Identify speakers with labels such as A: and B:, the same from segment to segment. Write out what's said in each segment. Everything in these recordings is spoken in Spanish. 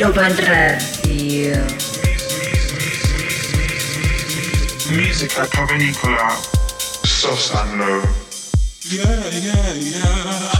A: Ibiza Global Radio.
B: Musica Cavernicola, Sosanlo.
C: Yeah, yeah, yeah.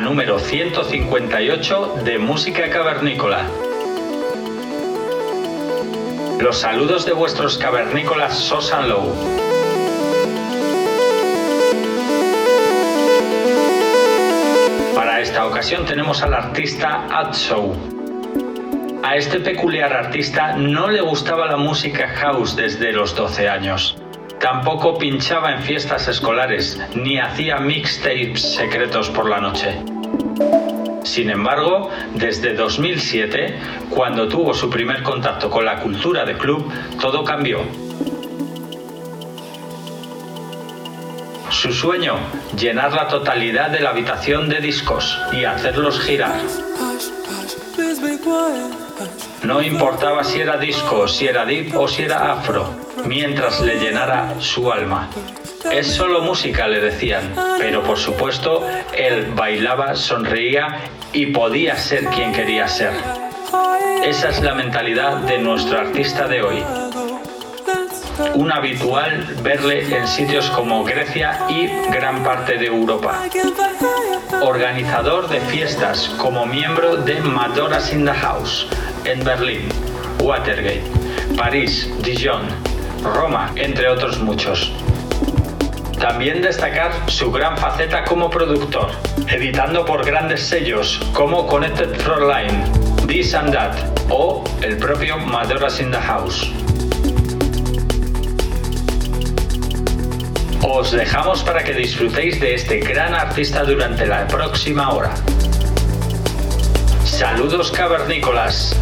D: número 158 de Música Cavernícola. Los saludos de vuestros cavernícolas Sosan Low. Para esta ocasión tenemos al artista Show. A este peculiar artista no le gustaba la música house desde los 12 años. Tampoco pinchaba en fiestas escolares ni hacía mixtapes secretos por la noche. Sin embargo, desde 2007, cuando tuvo su primer contacto con la cultura de club, todo cambió. Su sueño, llenar la totalidad de la habitación de discos y hacerlos girar. No importaba si era disco, si era deep o si era afro, mientras le llenara su alma. Es solo música, le decían, pero por supuesto él bailaba, sonreía y podía ser quien quería ser. Esa es la mentalidad de nuestro artista de hoy. Un habitual verle en sitios como Grecia y gran parte de Europa. Organizador de fiestas como miembro de Madoras in the House en Berlín, Watergate, París, Dijon, Roma, entre otros muchos. También destacar su gran faceta como productor, editando por grandes sellos como Connected Frontline, This and That o el propio Madoras in the House. Os dejamos para que disfrutéis de este gran artista durante la próxima hora. Saludos cavernícolas.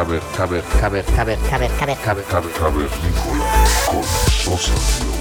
E: Caber, caber, caber, Caber,
F: caber, caber, caber, caber. caber,
E: cavernícola con Sosa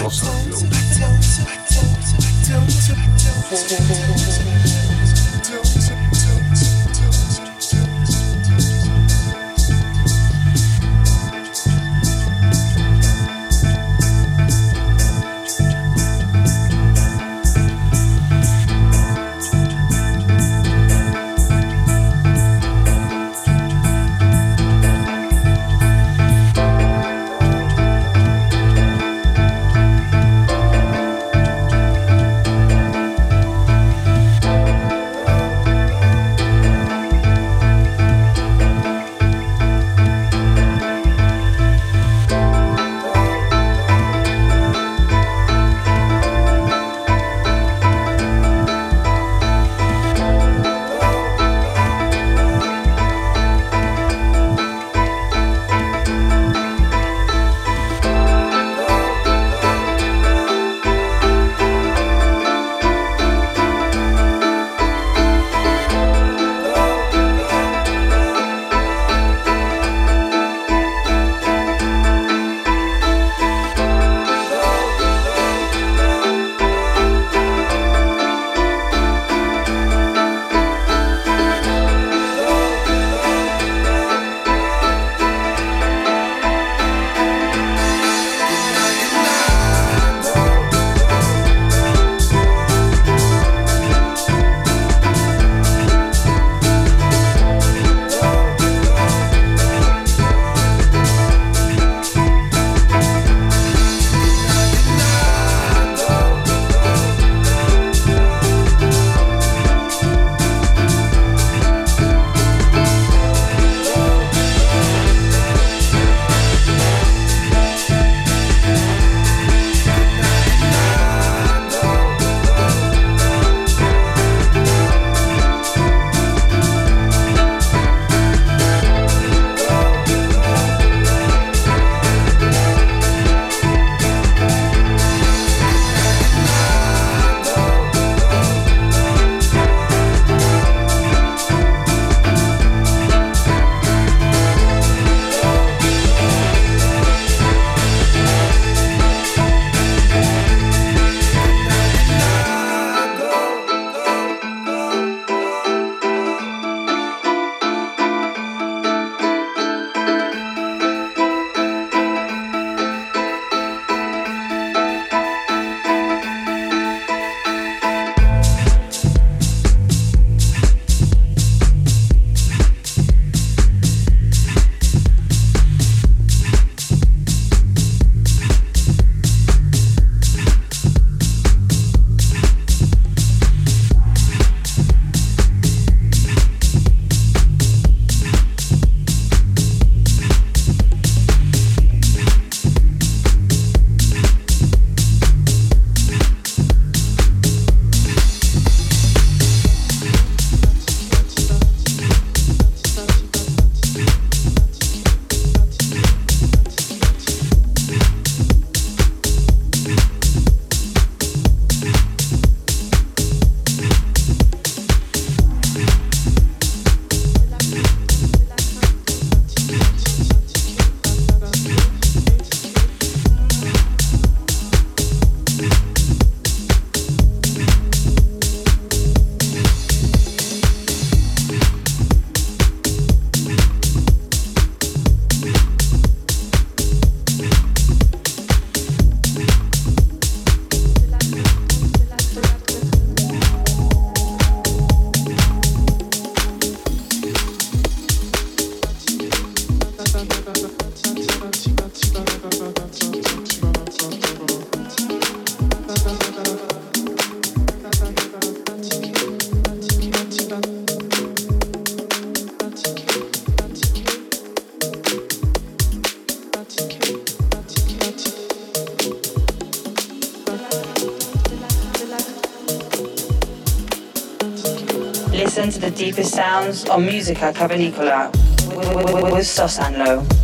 E: con
G: sounds on Musica Cavalicola with, with,
H: with, and Low.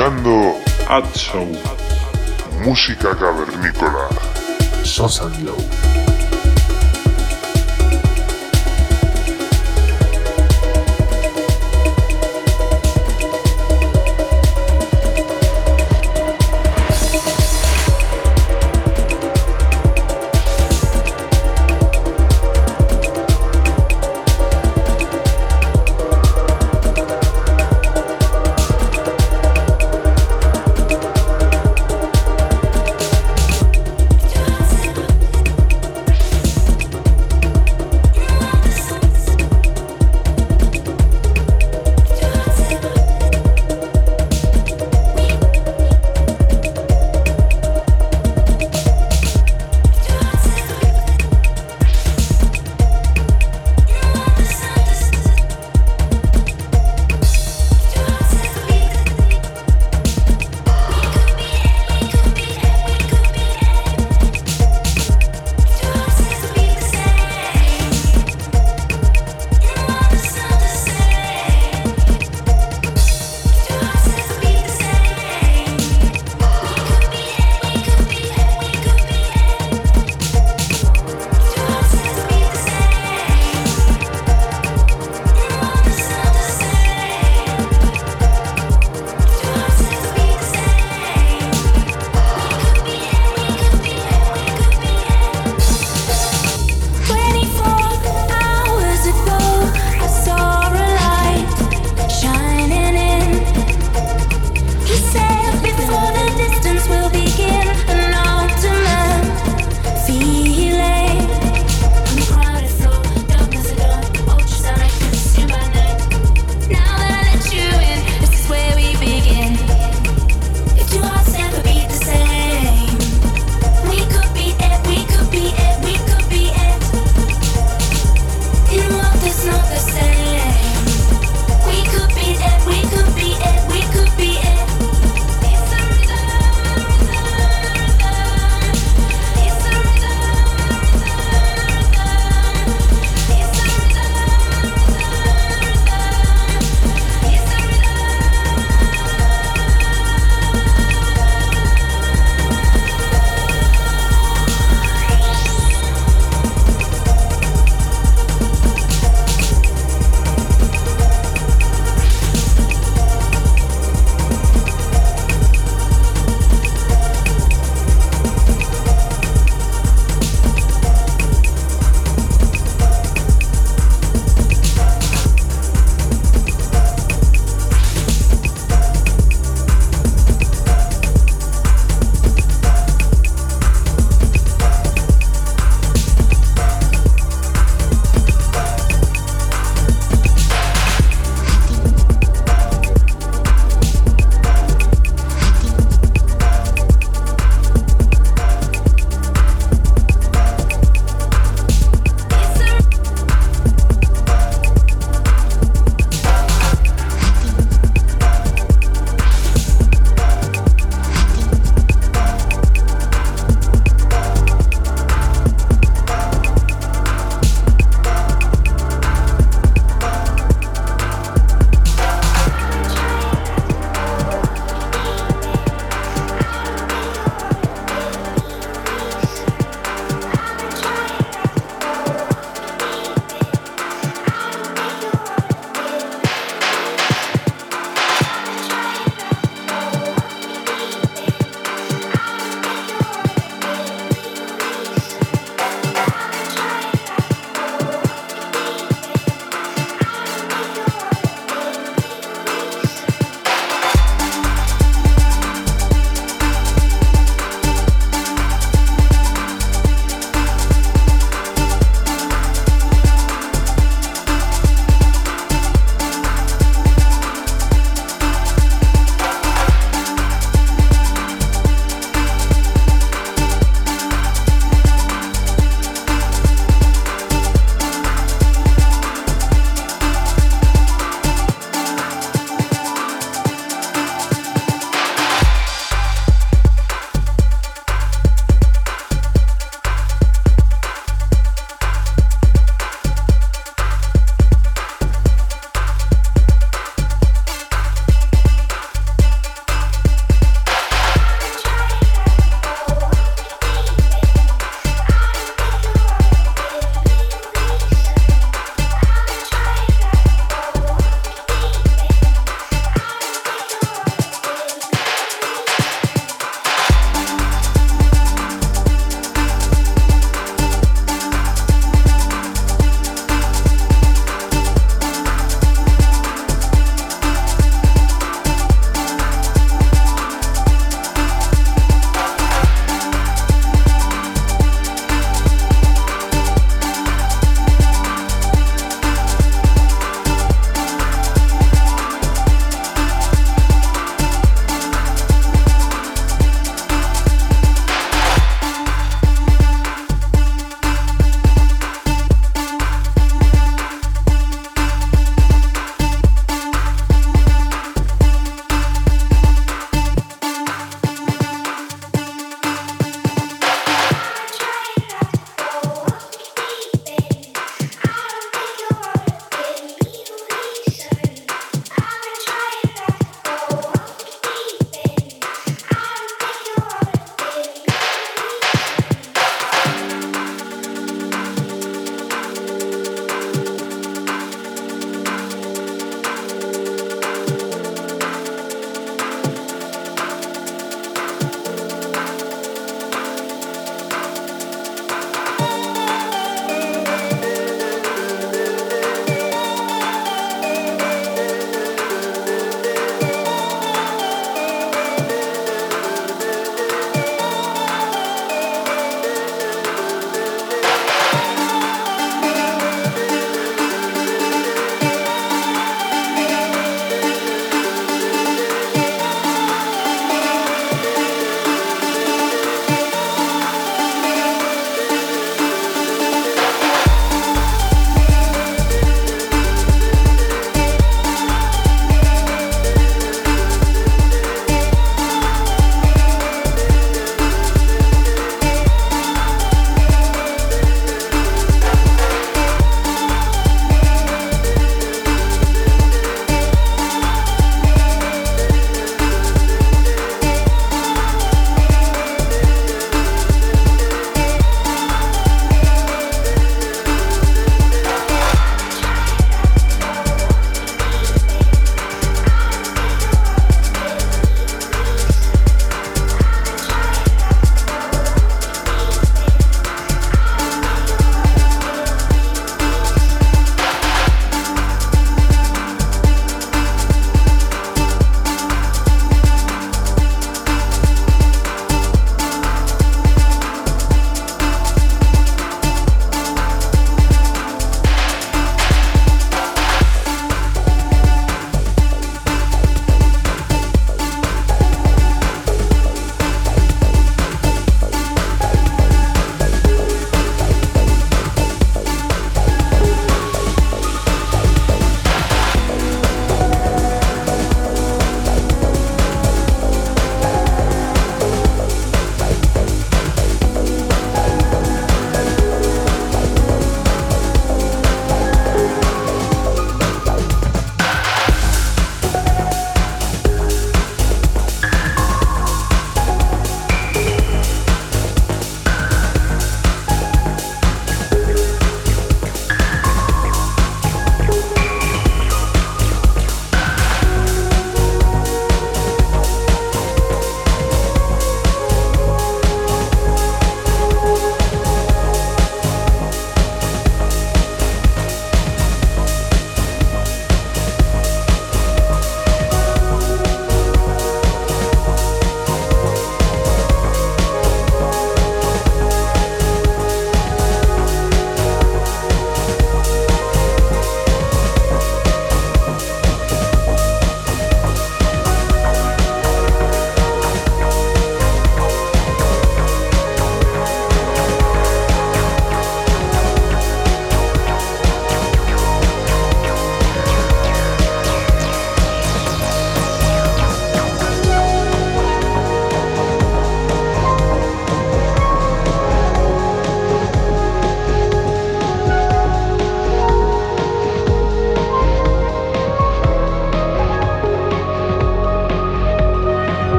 H: Escuchando
C: Ad Show.
H: música cavernícola.
I: Sosa Glow.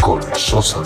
H: Con Sosa.